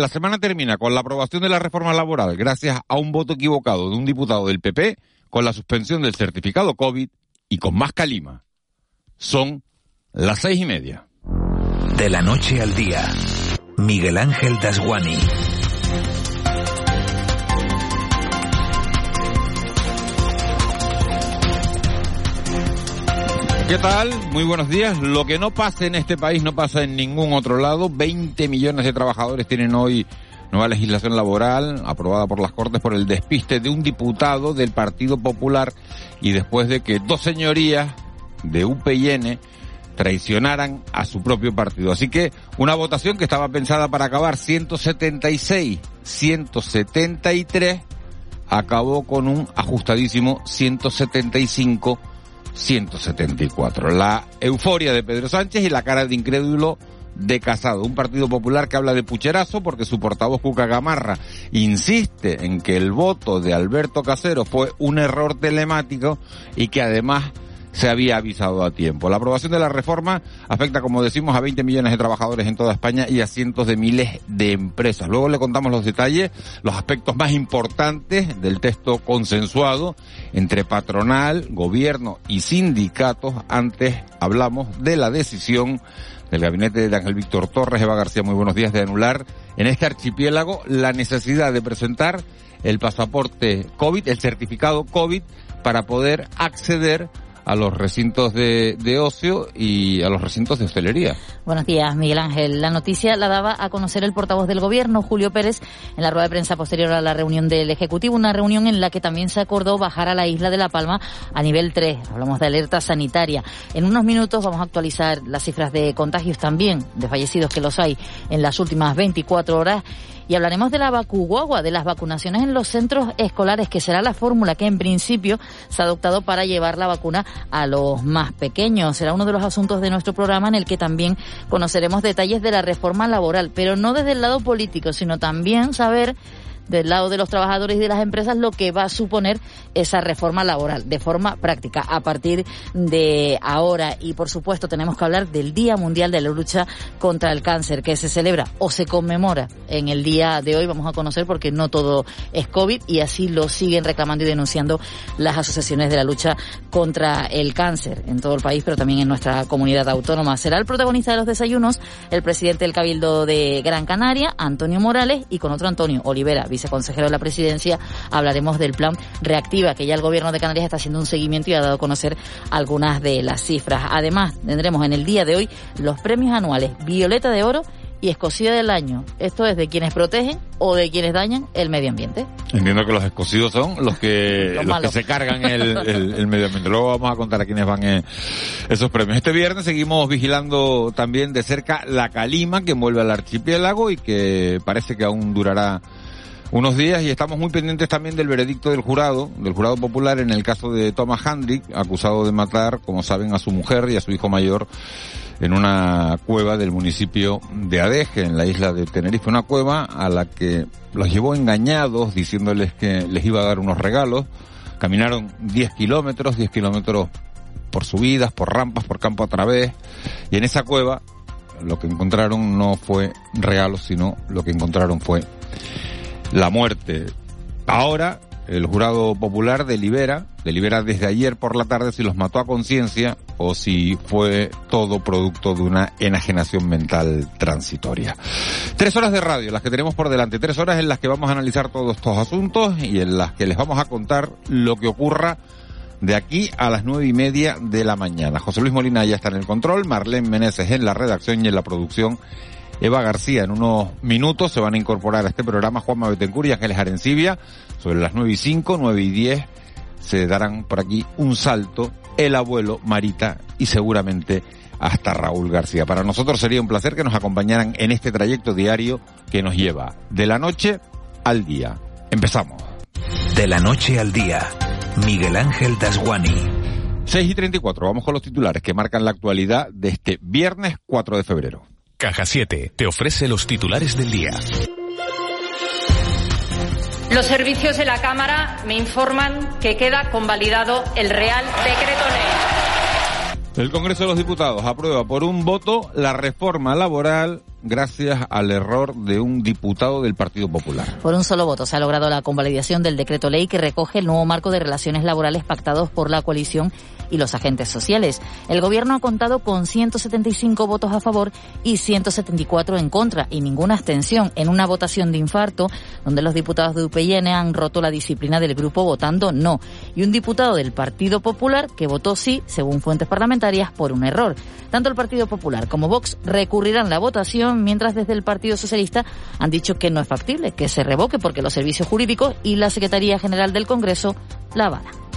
La semana termina con la aprobación de la reforma laboral gracias a un voto equivocado de un diputado del PP, con la suspensión del certificado COVID y con más calima. Son las seis y media. De la noche al día, Miguel Ángel Dasguani. ¿Qué tal? Muy buenos días. Lo que no pasa en este país no pasa en ningún otro lado. 20 millones de trabajadores tienen hoy nueva legislación laboral aprobada por las Cortes por el despiste de un diputado del Partido Popular y después de que dos señorías de UPN traicionaran a su propio partido. Así que una votación que estaba pensada para acabar 176, 173, acabó con un ajustadísimo 175 174. La euforia de Pedro Sánchez y la cara de incrédulo de Casado, un partido popular que habla de pucherazo porque su portavoz Cuca Gamarra insiste en que el voto de Alberto Casero fue un error telemático y que además se había avisado a tiempo. La aprobación de la reforma afecta, como decimos, a 20 millones de trabajadores en toda España y a cientos de miles de empresas. Luego le contamos los detalles, los aspectos más importantes del texto consensuado entre patronal, gobierno y sindicatos. Antes hablamos de la decisión del gabinete de Ángel Víctor Torres, Eva García, muy buenos días, de anular en este archipiélago la necesidad de presentar el pasaporte COVID, el certificado COVID, para poder acceder a los recintos de, de, ocio y a los recintos de hostelería. Buenos días, Miguel Ángel. La noticia la daba a conocer el portavoz del Gobierno, Julio Pérez, en la rueda de prensa posterior a la reunión del Ejecutivo, una reunión en la que también se acordó bajar a la isla de La Palma a nivel 3. Hablamos de alerta sanitaria. En unos minutos vamos a actualizar las cifras de contagios también, de fallecidos que los hay en las últimas 24 horas y hablaremos de la vacuguagua, de las vacunaciones en los centros escolares, que será la fórmula que en principio se ha adoptado para llevar la vacuna a los más pequeños. Será uno de los asuntos de nuestro programa en el que también conoceremos detalles de la reforma laboral, pero no desde el lado político, sino también saber del lado de los trabajadores y de las empresas lo que va a suponer esa reforma laboral de forma práctica a partir de ahora. Y por supuesto tenemos que hablar del Día Mundial de la Lucha contra el Cáncer que se celebra o se conmemora en el día de hoy. Vamos a conocer porque no todo es COVID y así lo siguen reclamando y denunciando las asociaciones de la lucha contra el cáncer en todo el país, pero también en nuestra comunidad autónoma. Será el protagonista de los desayunos el presidente del Cabildo de Gran Canaria, Antonio Morales, y con otro Antonio Olivera, viceconsejero de la presidencia, hablaremos del plan Reactiva, que ya el gobierno de Canarias está haciendo un seguimiento y ha dado a conocer algunas de las cifras. Además, tendremos en el día de hoy los premios anuales Violeta de Oro y Escocida del Año. Esto es de quienes protegen o de quienes dañan el medio ambiente. Entiendo que los escocidos son los que, los, que se cargan el, el, medio ambiente. Luego vamos a contar a quiénes van eh, esos premios. Este viernes seguimos vigilando también de cerca la calima que envuelve al archipiélago y que parece que aún durará unos días y estamos muy pendientes también del veredicto del jurado, del jurado popular en el caso de Thomas Hendrick, acusado de matar, como saben, a su mujer y a su hijo mayor en una cueva del municipio de Adeje, en la isla de Tenerife, una cueva a la que los llevó engañados diciéndoles que les iba a dar unos regalos. Caminaron 10 kilómetros, 10 kilómetros por subidas, por rampas, por campo a través, y en esa cueva lo que encontraron no fue regalos, sino lo que encontraron fue la muerte. Ahora el jurado popular delibera, delibera desde ayer por la tarde si los mató a conciencia o si fue todo producto de una enajenación mental transitoria. Tres horas de radio, las que tenemos por delante, tres horas en las que vamos a analizar todos estos asuntos y en las que les vamos a contar lo que ocurra de aquí a las nueve y media de la mañana. José Luis Molina ya está en el control, Marlene Meneses en la redacción y en la producción Eva García. En unos minutos se van a incorporar a este programa Juanma Betencur y Ángeles Arencibia. Sobre las nueve y cinco, nueve y diez, se darán por aquí un salto el abuelo Marita y seguramente hasta Raúl García. Para nosotros sería un placer que nos acompañaran en este trayecto diario que nos lleva de la noche al día. Empezamos. De la noche al día, Miguel Ángel Dasguani. 6 y 34, vamos con los titulares que marcan la actualidad de este viernes 4 de febrero. Caja 7 te ofrece los titulares del día. Los servicios de la Cámara me informan que queda convalidado el Real Decreto Ley. El Congreso de los Diputados aprueba por un voto la reforma laboral gracias al error de un diputado del Partido Popular. Por un solo voto se ha logrado la convalidación del decreto ley que recoge el nuevo marco de relaciones laborales pactados por la coalición y los agentes sociales. El gobierno ha contado con 175 votos a favor y 174 en contra y ninguna abstención en una votación de infarto donde los diputados de UPN han roto la disciplina del grupo votando no y un diputado del Partido Popular que votó sí, según fuentes parlamentarias, por un error. Tanto el Partido Popular como Vox recurrirán la votación mientras desde el Partido Socialista han dicho que no es factible, que se revoque porque los servicios jurídicos y la Secretaría General del Congreso la avalan.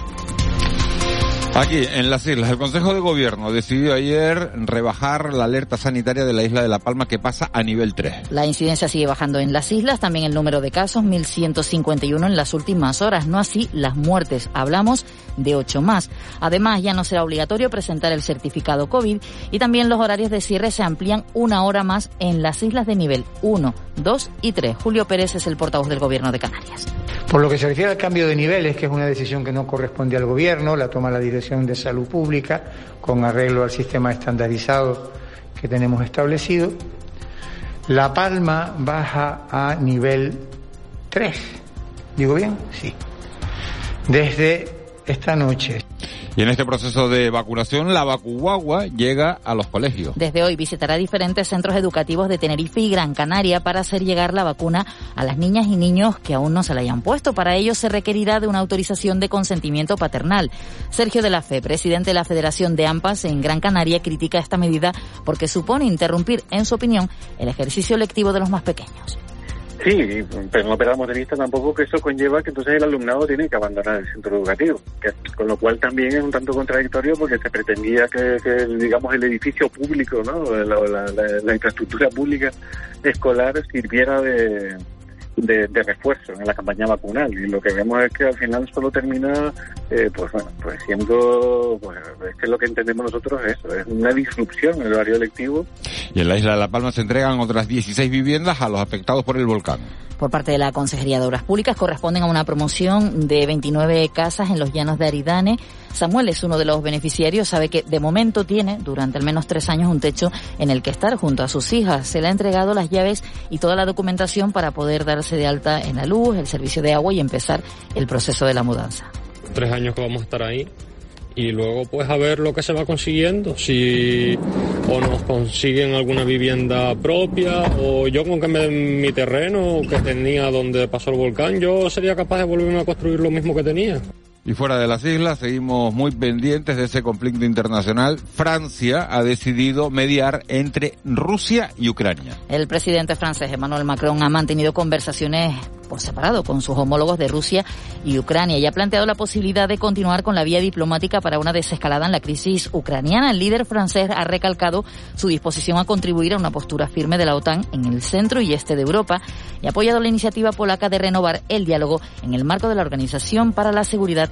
Aquí, en las islas, el Consejo de Gobierno decidió ayer rebajar la alerta sanitaria de la isla de La Palma que pasa a nivel 3. La incidencia sigue bajando en las islas, también el número de casos, 1.151 en las últimas horas, no así las muertes. Hablamos de 8 más. Además, ya no será obligatorio presentar el certificado COVID y también los horarios de cierre se amplían una hora más en las islas de nivel 1, 2 y 3. Julio Pérez es el portavoz del Gobierno de Canarias. Por lo que se refiere al cambio de niveles, que es una decisión que no corresponde al Gobierno, la toma la Dirección de Salud Pública con arreglo al sistema estandarizado que tenemos establecido. La Palma baja a nivel 3. ¿Digo bien? Sí. Desde esta noche. Y en este proceso de vacunación, la vacuagua llega a los colegios. Desde hoy visitará diferentes centros educativos de Tenerife y Gran Canaria para hacer llegar la vacuna a las niñas y niños que aún no se la hayan puesto. Para ello se requerirá de una autorización de consentimiento paternal. Sergio de la Fe, presidente de la Federación de AMPAS en Gran Canaria, critica esta medida porque supone interrumpir, en su opinión, el ejercicio lectivo de los más pequeños. Sí, pero no perdamos de vista tampoco que eso conlleva que entonces el alumnado tiene que abandonar el centro educativo, con lo cual también es un tanto contradictorio porque se pretendía que, digamos, el edificio público, ¿no? la infraestructura pública escolar sirviera de, de, refuerzo en la campaña vacunal. Y lo que vemos es que al final solo termina eh, pues bueno pues siendo pues es lo que entendemos nosotros es eso es una disrupción en el horario electivo. Y en la isla de La Palma se entregan otras 16 viviendas a los afectados por el volcán por parte de la Consejería de Obras Públicas corresponden a una promoción de 29 casas en los llanos de Aridane. Samuel es uno de los beneficiarios, sabe que de momento tiene durante al menos tres años un techo en el que estar junto a sus hijas. Se le ha entregado las llaves y toda la documentación para poder darse de alta en la luz, el servicio de agua y empezar el proceso de la mudanza. Tres años que vamos a estar ahí y luego pues a ver lo que se va consiguiendo, si o nos consiguen alguna vivienda propia o yo con que me den mi terreno que tenía donde pasó el volcán, yo sería capaz de volverme a construir lo mismo que tenía. Y fuera de las islas, seguimos muy pendientes de ese conflicto internacional. Francia ha decidido mediar entre Rusia y Ucrania. El presidente francés Emmanuel Macron ha mantenido conversaciones por separado con sus homólogos de Rusia y Ucrania y ha planteado la posibilidad de continuar con la vía diplomática para una desescalada en la crisis ucraniana. El líder francés ha recalcado su disposición a contribuir a una postura firme de la OTAN en el centro y este de Europa y ha apoyado la iniciativa polaca de renovar el diálogo en el marco de la Organización para la Seguridad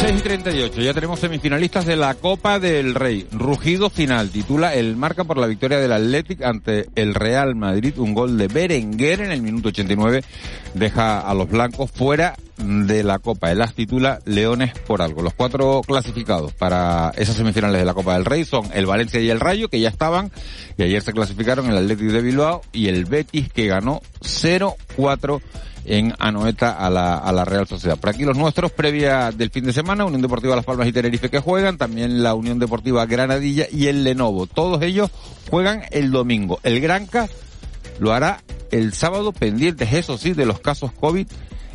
6 y 38, ya tenemos semifinalistas de la Copa del Rey. Rugido final, titula el marca por la victoria del Athletic ante el Real Madrid. Un gol de Berenguer en el minuto 89 deja a los blancos fuera de la Copa. El AS titula Leones por algo. Los cuatro clasificados para esas semifinales de la Copa del Rey son el Valencia y el Rayo, que ya estaban, y ayer se clasificaron el Athletic de Bilbao y el Betis, que ganó 0-4 en Anoeta a la, a la Real Sociedad. Por aquí los nuestros, previa del fin de semana, Unión Deportiva Las Palmas y Tenerife que juegan, también la Unión Deportiva Granadilla y el Lenovo. Todos ellos juegan el domingo. El Granca lo hará el sábado pendientes, eso sí, de los casos COVID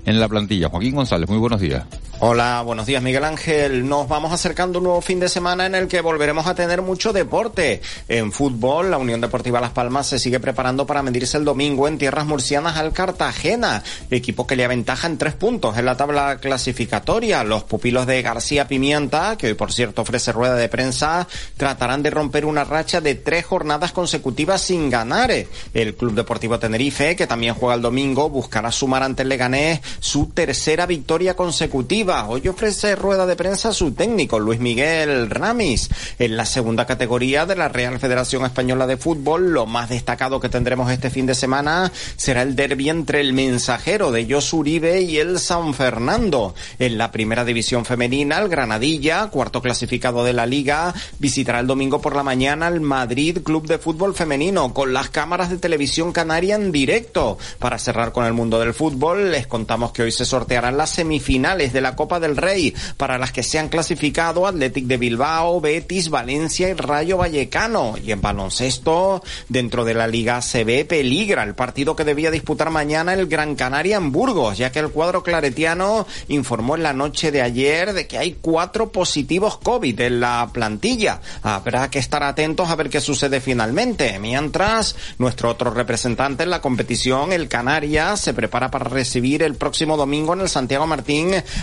en la plantilla. Joaquín González, muy buenos días. Hola, buenos días Miguel Ángel. Nos vamos acercando un nuevo fin de semana en el que volveremos a tener mucho deporte. En fútbol, la Unión Deportiva Las Palmas se sigue preparando para medirse el domingo en tierras murcianas al Cartagena, equipo que le aventaja en tres puntos en la tabla clasificatoria. Los pupilos de García Pimienta, que hoy por cierto ofrece rueda de prensa, tratarán de romper una racha de tres jornadas consecutivas sin ganar. El Club Deportivo Tenerife, que también juega el domingo, buscará sumar ante el Leganés su tercera victoria consecutiva. Hoy ofrece rueda de prensa su técnico, Luis Miguel Ramis. En la segunda categoría de la Real Federación Española de Fútbol, lo más destacado que tendremos este fin de semana será el derbi entre el mensajero de Jos Uribe y el San Fernando. En la primera división femenina, el Granadilla, cuarto clasificado de la liga, visitará el domingo por la mañana al Madrid Club de Fútbol Femenino con las cámaras de televisión canaria en directo. Para cerrar con el mundo del fútbol, les contamos que hoy se sortearán las semifinales de la Copa del Rey para las que se han clasificado Athletic de Bilbao, Betis, Valencia y Rayo Vallecano. Y en baloncesto, dentro de la Liga CB, peligra el partido que debía disputar mañana el Gran Canaria en Burgos, ya que el cuadro claretiano informó en la noche de ayer de que hay cuatro positivos COVID en la plantilla. Habrá que estar atentos a ver qué sucede finalmente. Mientras, nuestro otro representante en la competición, el Canarias, se prepara para recibir el próximo domingo en el Santiago Martín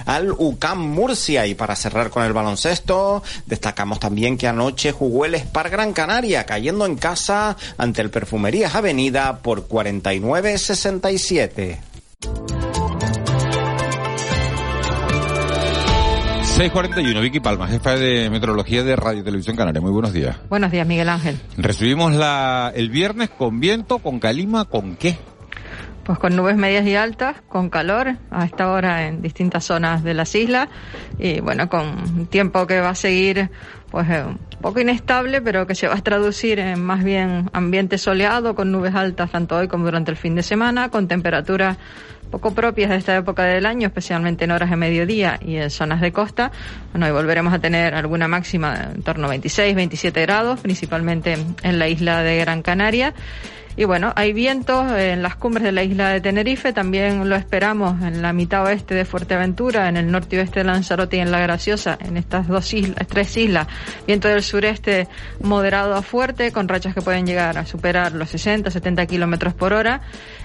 al UCAM Murcia. Y para cerrar con el baloncesto, destacamos también que anoche jugó el Spar Gran Canaria, cayendo en casa ante el Perfumerías Avenida por 49-67. 641, Vicky Palma, jefa de meteorología de Radio Televisión Canaria. Muy buenos días. Buenos días, Miguel Ángel. Recibimos la, el viernes con viento, con calima, ¿con qué? Pues con nubes medias y altas, con calor a esta hora en distintas zonas de las islas y bueno, con tiempo que va a seguir pues eh, un poco inestable, pero que se va a traducir en más bien ambiente soleado, con nubes altas tanto hoy como durante el fin de semana, con temperaturas poco propias de esta época del año, especialmente en horas de mediodía y en zonas de costa. Bueno, y volveremos a tener alguna máxima en torno a 26, 27 grados, principalmente en la isla de Gran Canaria. Y bueno, hay vientos en las cumbres de la isla de Tenerife, también lo esperamos en la mitad oeste de Fuerteventura, en el norte y oeste de Lanzarote y en La Graciosa, en estas dos islas, tres islas, viento del sureste moderado a fuerte, con rachas que pueden llegar a superar los 60, 70 kilómetros por hora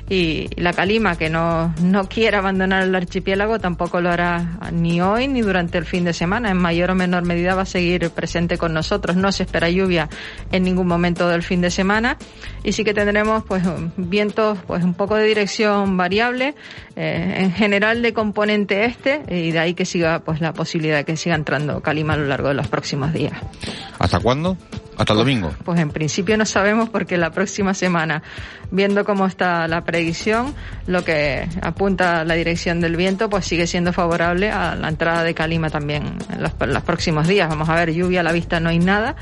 y la Calima, que no, no quiere abandonar el archipiélago, tampoco lo hará ni hoy ni durante el fin de semana. En mayor o menor medida va a seguir presente con nosotros. No se espera lluvia en ningún momento del fin de semana y sí que tendremos pues vientos pues un poco de dirección variable, eh, en general de componente este y de ahí que siga pues la posibilidad de que siga entrando Calima a lo largo de los próximos días. ¿Hasta cuándo? ¿Hasta el domingo? Pues en principio no sabemos porque la próxima semana, viendo cómo está la predicción, lo que apunta la dirección del viento, pues sigue siendo favorable a la entrada de Calima también en los, en los próximos días. Vamos a ver, lluvia a la vista no hay nada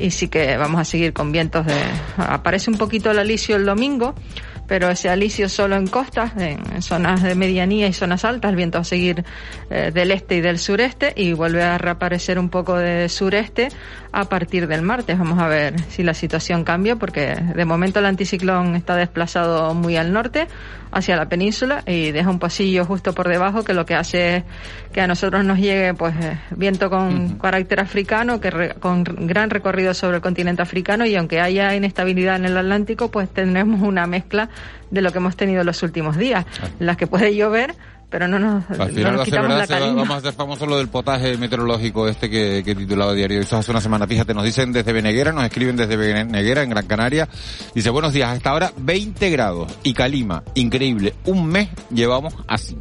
y sí que vamos a seguir con vientos de... Aparece un poquito el alisio el domingo, pero ese alisio solo en costas, en zonas de medianía y zonas altas, el viento va a seguir eh, del este y del sureste y vuelve a reaparecer un poco de sureste a partir del martes. Vamos a ver si la situación cambia porque de momento el anticiclón está desplazado muy al norte, hacia la península y deja un pasillo justo por debajo que lo que hace es que a nosotros nos llegue pues eh, viento con carácter africano, que re, con gran recorrido sobre el continente africano y aunque haya inestabilidad en el Atlántico, pues tendremos una mezcla de lo que hemos tenido en los últimos días, las que puede llover, pero no nos, Al final, no nos quitamos verdad, la se va- calima. vamos a hacer famoso lo del potaje meteorológico este que, que titulaba Diario. Eso hace una semana, fíjate, nos dicen desde Beneguera, nos escriben desde Beneguera, en Gran Canaria. Dice, buenos días, hasta ahora 20 grados y calima, increíble. Un mes llevamos así.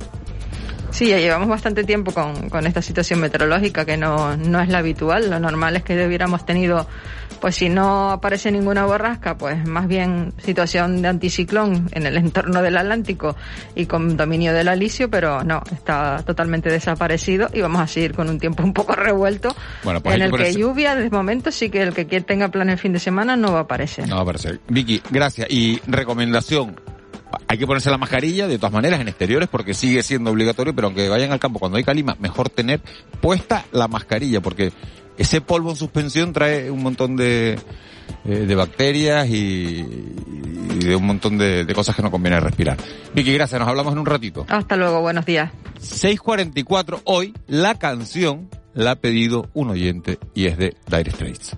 Sí, ya llevamos bastante tiempo con, con esta situación meteorológica que no, no es la habitual. Lo normal es que hubiéramos tenido, pues si no aparece ninguna borrasca, pues más bien situación de anticiclón en el entorno del Atlántico y con dominio del alisio, pero no, está totalmente desaparecido y vamos a seguir con un tiempo un poco revuelto Bueno, pues en el que lluvia, de momento sí que el que tenga plan el fin de semana no va a aparecer. No va a aparecer. Vicky, gracias. Y recomendación. Hay que ponerse la mascarilla, de todas maneras, en exteriores, porque sigue siendo obligatorio, pero aunque vayan al campo cuando hay calima, mejor tener puesta la mascarilla, porque ese polvo en suspensión trae un montón de, eh, de bacterias y, y de un montón de, de cosas que no conviene respirar. Vicky, gracias, nos hablamos en un ratito. Hasta luego, buenos días. 6.44, hoy la canción la ha pedido un oyente y es de Dire Straits.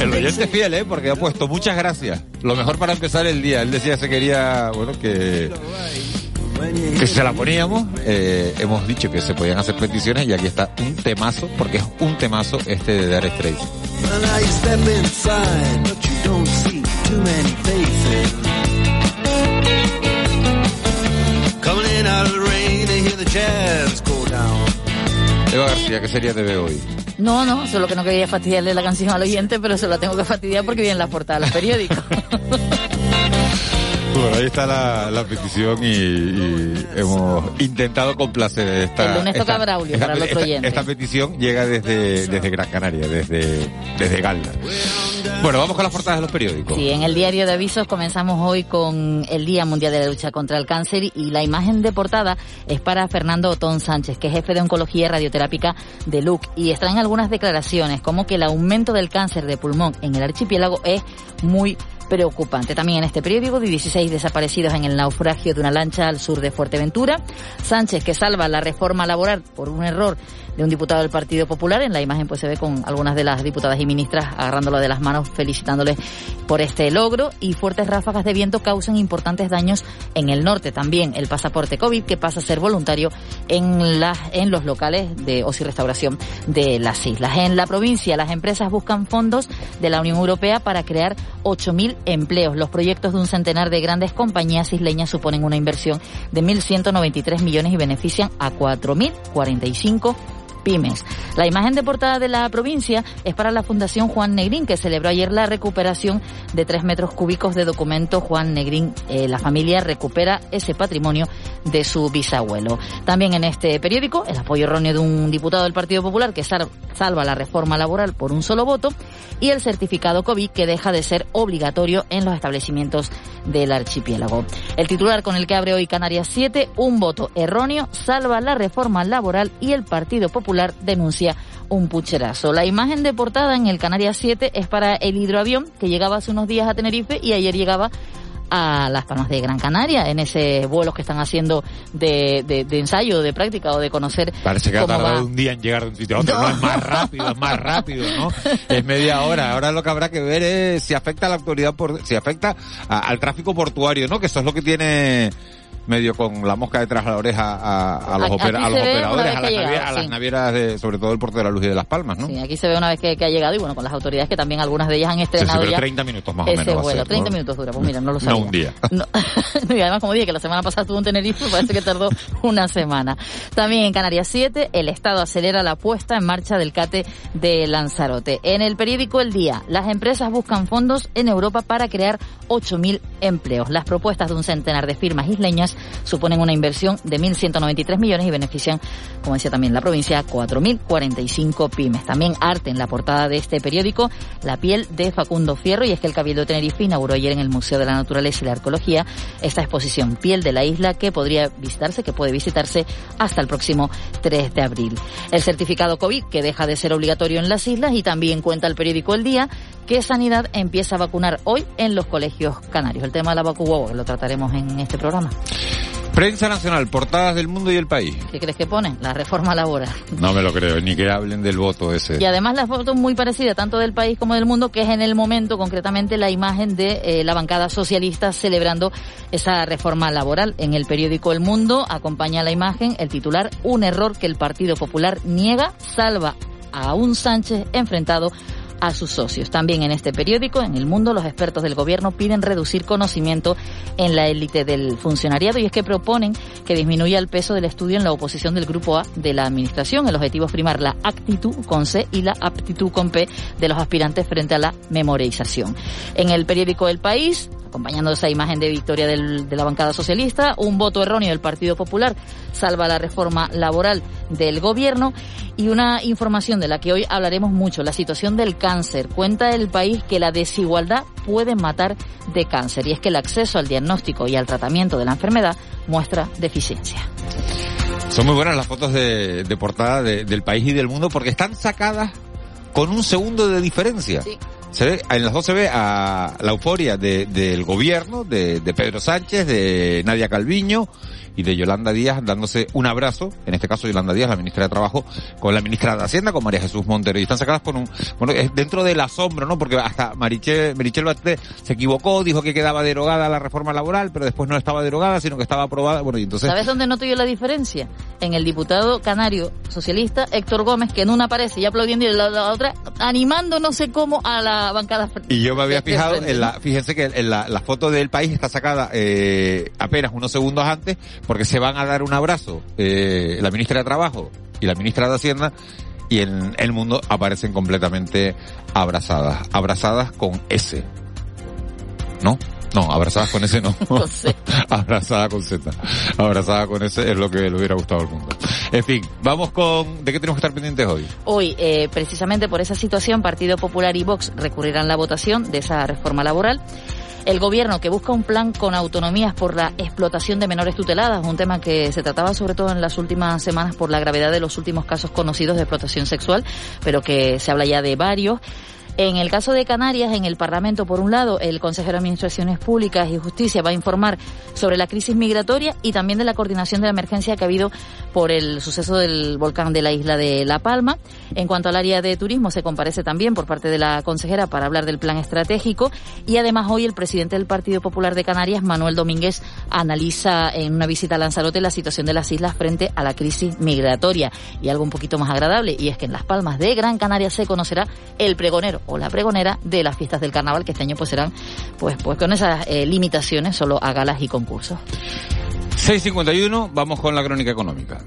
El oyente es fiel, ¿eh? Porque ha puesto muchas gracias. Lo mejor para empezar el día. Él decía que se quería, bueno, que que se la poníamos, eh, hemos dicho que se podían hacer peticiones y aquí está un temazo, porque es un temazo este de Dar Straits. Well, now you step inside, but you don't see too many faces. Coming in out of the rain to hear the jazz go down. Eva García, ¿qué sería TV hoy? No, no, solo que no quería fastidiarle la canción al oyente, pero se la tengo que fastidiar porque viene en la portada de los periódicos. Bueno, ahí está la, la petición y, y hemos intentado complacer esta... El lunes toca esta- Braulio esta- para el otro esta- oyente. Esta petición llega desde, desde Gran Canaria, desde, desde Galda. Bueno, vamos con las portadas de los periódicos. Sí, en el diario de avisos comenzamos hoy con el Día Mundial de la Lucha contra el Cáncer y la imagen de portada es para Fernando Otón Sánchez, que es jefe de oncología radioterápica de LUC y extraen algunas declaraciones como que el aumento del cáncer de pulmón en el archipiélago es muy preocupante. También en este periódico, de 16 desaparecidos en el naufragio de una lancha al sur de Fuerteventura. Sánchez, que salva la reforma laboral por un error de un diputado del Partido Popular. En la imagen pues se ve con algunas de las diputadas y ministras agarrándolo de las manos, felicitándoles por este logro. Y fuertes ráfagas de viento causan importantes daños en el norte. También el pasaporte COVID que pasa a ser voluntario en, las, en los locales de ocio restauración de las islas. En la provincia las empresas buscan fondos de la Unión Europea para crear 8.000 empleos. Los proyectos de un centenar de grandes compañías isleñas suponen una inversión de 1.193 millones y benefician a 4.045 pymes. La imagen de portada de la provincia es para la Fundación Juan Negrín, que celebró ayer la recuperación de tres metros cúbicos de documento Juan Negrín. Eh, la familia recupera ese patrimonio de su bisabuelo. También en este periódico, el apoyo erróneo de un diputado del Partido Popular que sal- salva la reforma laboral por un solo voto y el certificado COVID que deja de ser obligatorio en los establecimientos del archipiélago. El titular con el que abre hoy Canarias 7, un voto erróneo, salva la reforma laboral y el Partido Popular denuncia un pucherazo. La imagen de portada en el Canarias 7 es para el hidroavión que llegaba hace unos días a Tenerife y ayer llegaba a las Palmas de Gran Canaria en ese vuelo que están haciendo de, de, de ensayo, de práctica o de conocer Parece que ha cómo tardado va. un día en llegar de un sitio a otro. No. es más rápido, es más rápido, ¿no? Es media hora. Ahora lo que habrá que ver es si afecta a la autoridad, por, si afecta a- al tráfico portuario, ¿no? Que eso es lo que tiene medio con la mosca detrás de la oreja a, a los, opera- a los operadores, a las, llegado, a las sí. navieras, de, sobre todo el puerto de la Luz y de Las Palmas, ¿no? Sí, aquí se ve una vez que, que ha llegado y bueno, con las autoridades que también algunas de ellas han Sí, sí, estrenado pero ya 30 minutos más o ese menos a vuelo. ser, 30 ¿no? minutos dura, pues mira, no lo No sabía. un día. No. y además, como dije, que la semana pasada estuvo en Tenerife, parece que tardó una semana. También en Canarias 7, el Estado acelera la puesta en marcha del CATE de Lanzarote. En el periódico El Día, las empresas buscan fondos en Europa para crear 8.000 empleos. Las propuestas de un centenar de firmas isleñas suponen una inversión de 1.193 millones y benefician, como decía también la provincia, a 4.045 pymes. También arte en la portada de este periódico, la piel de Facundo Fierro, y es que el Cabildo de Tenerife inauguró ayer en el Museo de la Naturaleza y la Arqueología esta exposición Piel de la Isla que podría visitarse, que puede visitarse hasta el próximo 3 de abril. El certificado COVID que deja de ser obligatorio en las islas y también cuenta el periódico El Día que Sanidad empieza a vacunar hoy en los colegios canarios. El tema de la vacuna lo trataremos en este programa. Prensa nacional, portadas del mundo y el país. ¿Qué crees que pone? La reforma laboral. No me lo creo, ni que hablen del voto ese. Y además la foto es muy parecida tanto del país como del mundo, que es en el momento concretamente la imagen de eh, la bancada socialista celebrando esa reforma laboral. En el periódico El Mundo acompaña la imagen el titular Un error que el Partido Popular niega, salva a un Sánchez enfrentado a sus socios. También en este periódico, en El Mundo, los expertos del gobierno piden reducir conocimiento en la élite del funcionariado y es que proponen que disminuya el peso del estudio en la oposición del grupo A de la administración. El objetivo es primar la actitud con C y la aptitud con P de los aspirantes frente a la memorización. En el periódico El País, acompañando esa imagen de victoria del- de la bancada socialista, un voto erróneo del Partido Popular salva la reforma laboral del gobierno y una información de la que hoy hablaremos mucho, la situación del cáncer. Cuenta el país que la desigualdad puede matar de cáncer y es que el acceso al diagnóstico y al tratamiento de la enfermedad muestra deficiencia. Son muy buenas las fotos de, de portada de- del país y del mundo porque están sacadas con un segundo de diferencia. Sí. Se ve, en las dos se ve a la euforia de, del gobierno, de, de Pedro Sánchez, de Nadia Calviño, y de Yolanda Díaz dándose un abrazo, en este caso Yolanda Díaz, la ministra de Trabajo, con la ministra de Hacienda, con María Jesús Montero, y están sacadas por un, bueno, es dentro del asombro, ¿no? Porque hasta Marichel, Marichel se equivocó, dijo que quedaba derogada la reforma laboral, pero después no estaba derogada, sino que estaba aprobada, bueno, y entonces... ¿Sabes dónde noto yo la diferencia? En el diputado canario socialista Héctor Gómez, que en una aparece y aplaudiendo y en la, la otra animando no sé cómo a la bancada. Y yo me había fijado en la, fíjense que en la, la foto del país está sacada eh, apenas unos segundos antes, porque se van a dar un abrazo eh, la ministra de Trabajo y la ministra de Hacienda, y en el mundo aparecen completamente abrazadas, abrazadas con S. ¿No? No, abrazadas con S no. Con C. Abrazada con Z. Abrazada con S es lo que le hubiera gustado al mundo. En fin, vamos con... ¿De qué tenemos que estar pendientes hoy? Hoy, eh, precisamente por esa situación, Partido Popular y Vox recurrirán la votación de esa reforma laboral. El gobierno que busca un plan con autonomías por la explotación de menores tuteladas, un tema que se trataba sobre todo en las últimas semanas por la gravedad de los últimos casos conocidos de explotación sexual, pero que se habla ya de varios. En el caso de Canarias, en el Parlamento, por un lado, el consejero de Administraciones Públicas y Justicia va a informar sobre la crisis migratoria y también de la coordinación de la emergencia que ha habido por el suceso del volcán de la isla de La Palma. En cuanto al área de turismo, se comparece también por parte de la consejera para hablar del plan estratégico y además hoy el presidente del Partido Popular de Canarias, Manuel Domínguez, analiza en una visita a Lanzarote la situación de las islas frente a la crisis migratoria. Y algo un poquito más agradable, y es que en Las Palmas de Gran Canaria se conocerá el pregonero o la pregonera de las fiestas del carnaval, que este año pues serán pues, pues con esas eh, limitaciones solo a galas y concursos. 6.51, vamos con la crónica económica.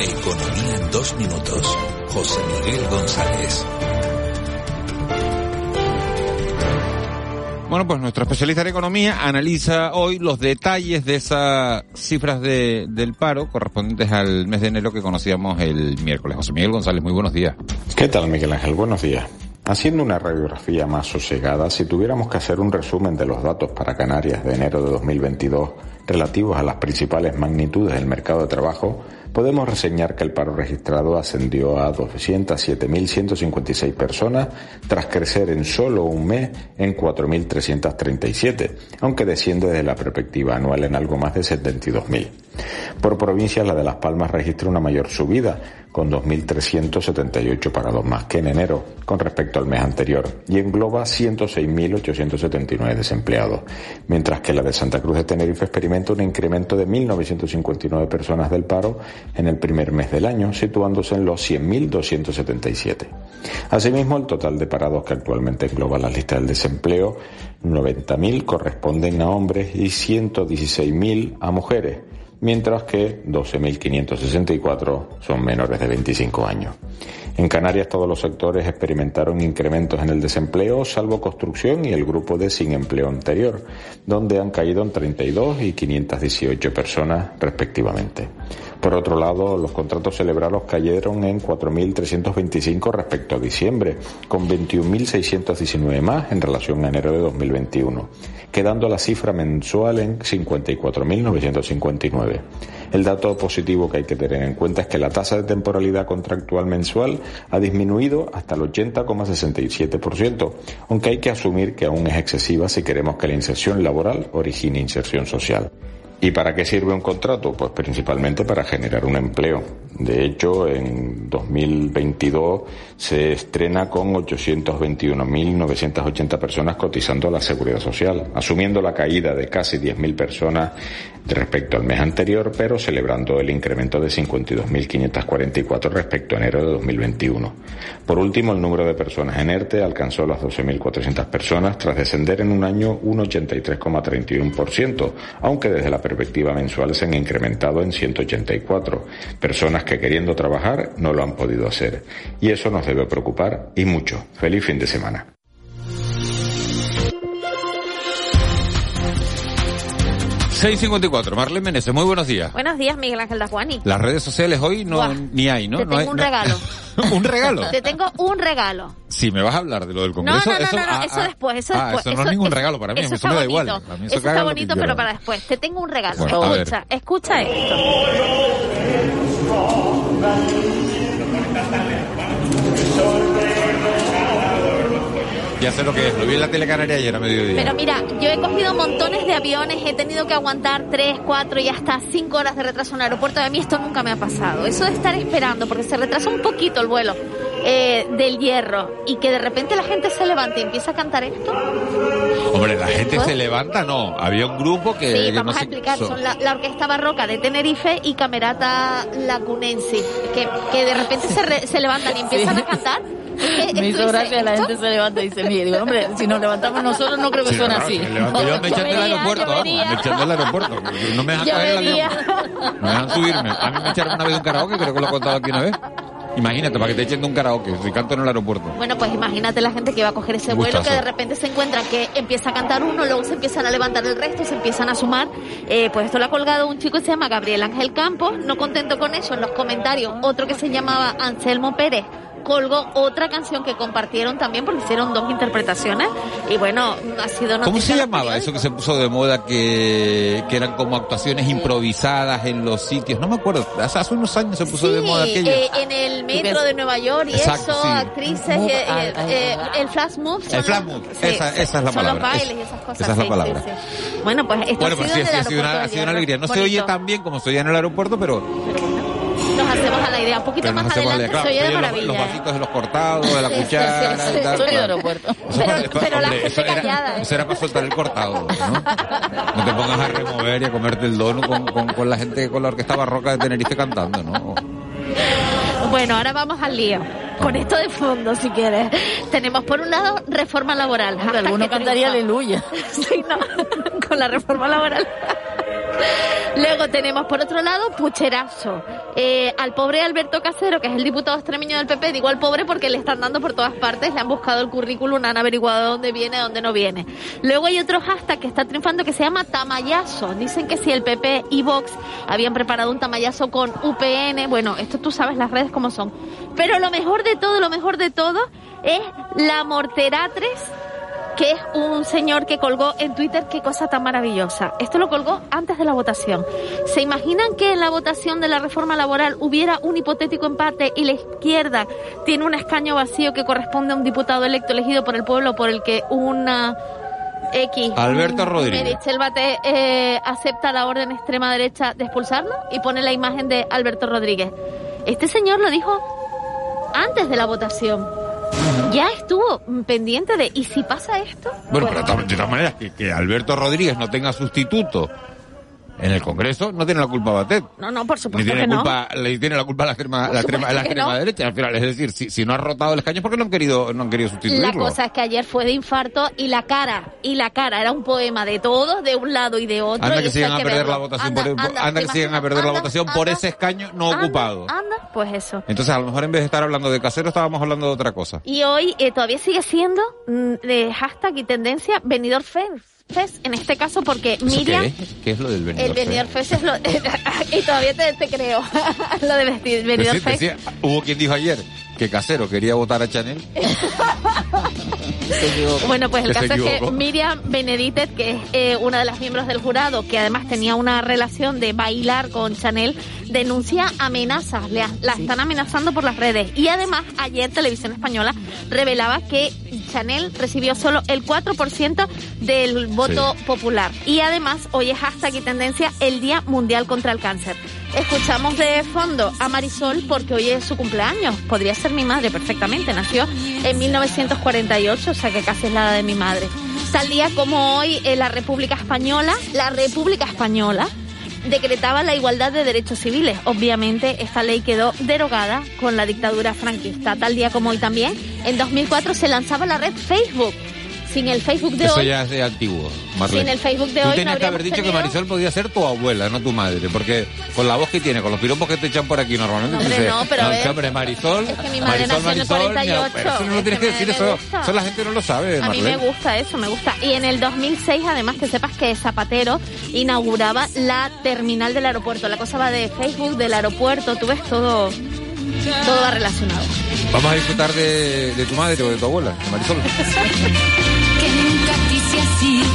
Economía en dos minutos. José Miguel González. Bueno, pues nuestro especialista en economía analiza hoy los detalles de esas cifras de, del paro correspondientes al mes de enero que conocíamos el miércoles. José Miguel González, muy buenos días. ¿Qué tal, Miguel Ángel? Buenos días. Haciendo una radiografía más sosegada, si tuviéramos que hacer un resumen de los datos para Canarias de enero de 2022 relativos a las principales magnitudes del mercado de trabajo, podemos reseñar que el paro registrado ascendió a 207.156 personas tras crecer en solo un mes en 4.337, aunque desciende desde la perspectiva anual en algo más de 72.000. Por provincias, la de Las Palmas registra una mayor subida, con 2.378 parados más que en enero, con respecto al mes anterior, y engloba 106.879 desempleados, mientras que la de Santa Cruz de Tenerife experimenta un incremento de 1.959 personas del paro en el primer mes del año, situándose en los 100.277. Asimismo, el total de parados que actualmente engloba la lista del desempleo, 90.000 corresponden a hombres y 116.000 a mujeres, mientras que 12.564 son menores de 25 años. En Canarias todos los sectores experimentaron incrementos en el desempleo, salvo construcción y el grupo de sin empleo anterior, donde han caído en 32 y 518 personas respectivamente. Por otro lado, los contratos celebrados cayeron en 4.325 respecto a diciembre, con 21.619 más en relación a enero de 2021, quedando la cifra mensual en 54.959. El dato positivo que hay que tener en cuenta es que la tasa de temporalidad contractual mensual ha disminuido hasta el 80,67%, aunque hay que asumir que aún es excesiva si queremos que la inserción laboral origine inserción social. ¿Y para qué sirve un contrato? Pues principalmente para generar un empleo. De hecho, en 2022 se estrena con 821.980 personas cotizando a la seguridad social, asumiendo la caída de casi 10.000 personas respecto al mes anterior, pero celebrando el incremento de 52.544 respecto a enero de 2021. Por último, el número de personas en ERTE alcanzó las 12.400 personas tras descender en un año un 83,31%, aunque desde la perspectiva mensual se han incrementado en 184 personas que queriendo trabajar no lo han podido hacer. Y eso nos debe preocupar y mucho. Feliz fin de semana. ...6.54, Marlene Menezes, muy buenos días. Buenos días, Miguel Ángel Dajuani. Las redes sociales hoy no Buah, ni hay, ¿no? Te No tengo hay- un no- regalo. ¿Un regalo? Te tengo un regalo. Si me vas a hablar de lo del No, Congreso, no, no, eso, no, no, ah, eso después, eso ah, después. eso no es ningún regalo para mí, a mí eso está me da bonito. igual. A mí eso eso está bonito, pero para después. Te tengo un regalo. Bueno, escucha, escucha esto. Ya sé lo que es, lo vi en la tele canaria ayer a mediodía. Pero mira, yo he cogido montones de aviones, he tenido que aguantar 3, 4 y hasta 5 horas de retraso en el aeropuerto. A mí esto nunca me ha pasado. Eso de estar esperando, porque se retrasa un poquito el vuelo eh, del hierro y que de repente la gente se levante y empieza a cantar esto. Hombre, la gente se levanta, no. Había un grupo que... Sí, vamos no a explicar. son- la, la Orquesta Barroca de Tenerife y Camerata Lacunense, que, que de repente se, re- se levantan y empiezan a cantar. Es que Me hizo gracia, la gente se levanta y dice, mire, digo, hombre, si nos levantamos nosotros no creo que Sí, suene claro, así. me levanto yo, me echan del aeropuerto, vamos, me echan del aeropuerto. No me dejan Yo coger el avión. No me dejan subirme. A mí me echaron una vez de un karaoke, creo que lo he contado aquí una vez. Imagínate, para que te echen de un karaoke, si canto en el aeropuerto. Bueno, pues imagínate la gente que va a coger ese vuelo, Gustazo. que de repente se encuentra que empieza a cantar uno, luego se empiezan a levantar el resto, se empiezan a sumar. Eh, pues esto lo ha colgado un chico que se llama Gabriel Ángel Campos, no contento con eso, en los comentarios, otro que se llamaba Anselmo Pérez colgó otra canción que compartieron también porque hicieron dos interpretaciones y bueno, ha sido ¿Cómo se llamaba eso que se puso de moda que, que eran como actuaciones improvisadas en los sitios? No me acuerdo. Hace, hace unos años se puso de moda aquello. eh, en el metro de Nueva York y Exacto, eso, sí. actrices, Move, eh, ah, eh, ah, eh, el flash move. El flash los- move, sí, esa, esa es la son palabra. los bailes Es- y esas cosas. esa es la sí, palabra. sí, sí. Bueno, pues esto Bueno, ha pero sido ha sido una, ha sido alegría. No se oye tan bien como se oye en el aeropuerto, pero, Nos hacemos a la idea. Un poquito pero más adelante la se oye de los, maravilla. los ¿eh? vasitos de los cortados, de la Sí, sí, cuchara sí, sí. y tal. Sonido de claro. aeropuerto. Eso Pero- pero la gente eso era- callada, ¿eh? Eso era para soltar el cortado, ¿no? No te pongas a remover y a comerte el dono con, con, con la gente, con la orquesta barroca de Tenerife cantando, ¿no? Bueno, ahora vamos al lío. Con esto de fondo, si quieres. Tenemos por un lado reforma laboral. Alguno cantaría aleluya. Sí, no, con la reforma laboral. Luego tenemos por otro lado pucherazo. Eh, al pobre Alberto Casero, que es el diputado extremeño del PP, digo al pobre porque le están dando por todas partes, le han buscado el currículum, han averiguado de dónde viene, de dónde no viene. Luego hay otro hashtag que está triunfando que se llama tamayazo. Dicen que si el PP y Vox habían preparado un tamayazo con UPN, bueno, esto tú sabes las redes como son. Pero lo mejor de todo, lo mejor de todo es la Morteratres que es un señor que colgó en Twitter qué cosa tan maravillosa. Esto lo colgó antes de la votación. ¿Se imaginan que en la votación de la reforma laboral hubiera un hipotético empate y la izquierda tiene un escaño vacío que corresponde a un diputado electo elegido por el pueblo por el que una X Alberto Rodríguez. Batet eh, acepta la orden extrema derecha de expulsarlo y pone la imagen de Alberto Rodríguez. Este señor lo dijo antes de la votación. Ya estuvo pendiente de, ¿y si pasa esto? Bueno, pero de todas- de todas maneras, que, que Alberto Rodríguez no tenga sustituto en el Congreso, no tiene la culpa Batet. No, no, por Ni supuesto tiene, que no. culpa, le tiene la culpa a la extrema, la extrema, la extrema no. derecha. Al final, es decir, si, si no ha rotado el escaño es porque no han querido, no han querido La sustituirlo. cosa es que ayer fue de infarto y la cara, y la cara era un poema de todos, de un lado y de otro. Anda que sigan a perder la votación por, anda, anda ¿te que sigan a imaginas? perder la Anda, votación por anda, ese escaño no anda, ocupado. Anda, pues eso. Entonces, a lo mejor en vez de estar hablando de casero, estábamos hablando de otra cosa. Y hoy eh, todavía sigue siendo mm, de hashtag y tendencia venidor Fest. Fest, en este caso porque ¿Eso Miriam... ¿Qué es? ¿Qué es lo del venidor? El Benidorm Fest es lo... y todavía te, te creo. lo de vestir, Benidorm Fest. hubo quien dijo ayer que Casero quería votar a Chanel. Bueno, pues el Que caso es que. Miriam Benedictet, que es eh, una de las miembros del jurado, que además tenía una relación de bailar con Chanel, denuncia amenazas, la están amenazando por las redes. Y además, ayer Televisión Española revelaba que Chanel recibió solo el 4% del voto popular. Y además, hoy es hashtag y tendencia el Día Mundial contra el Cáncer. Escuchamos de fondo a Marisol porque hoy es su cumpleaños. Podría ser mi madre perfectamente. Nació en 1948, o sea que casi es la edad de mi madre. Tal día como hoy, en la República Española, la República Española decretaba la igualdad de derechos civiles. Obviamente, esta ley quedó derogada con la dictadura franquista. Tal día como hoy también, en 2004 se lanzaba la red Facebook. Sin el Facebook de Eso hoy, ya es de antiguo, Marlene. sin el Facebook de Tú hoy, no tenías que haber dicho que Marisol podía ser tu abuela, no tu madre, porque con la voz que tiene, con los piropos que te echan por aquí normalmente, Hombre, tú dices, no, pero "No, hombre, Marisol, es que mi madre Marisol, nació en el Marisol, mi ab- 48, pero Eso no lo es tienes que decir, eso, eso la gente no lo sabe, A mí Marlene. me gusta eso, me gusta. Y en el 2006, además, que sepas que Zapatero inauguraba la terminal del aeropuerto. La cosa va de Facebook, del aeropuerto, tú ves todo, todo va relacionado. Vamos a disfrutar de, de tu madre o de tu abuela, de Marisol. que nunca quise así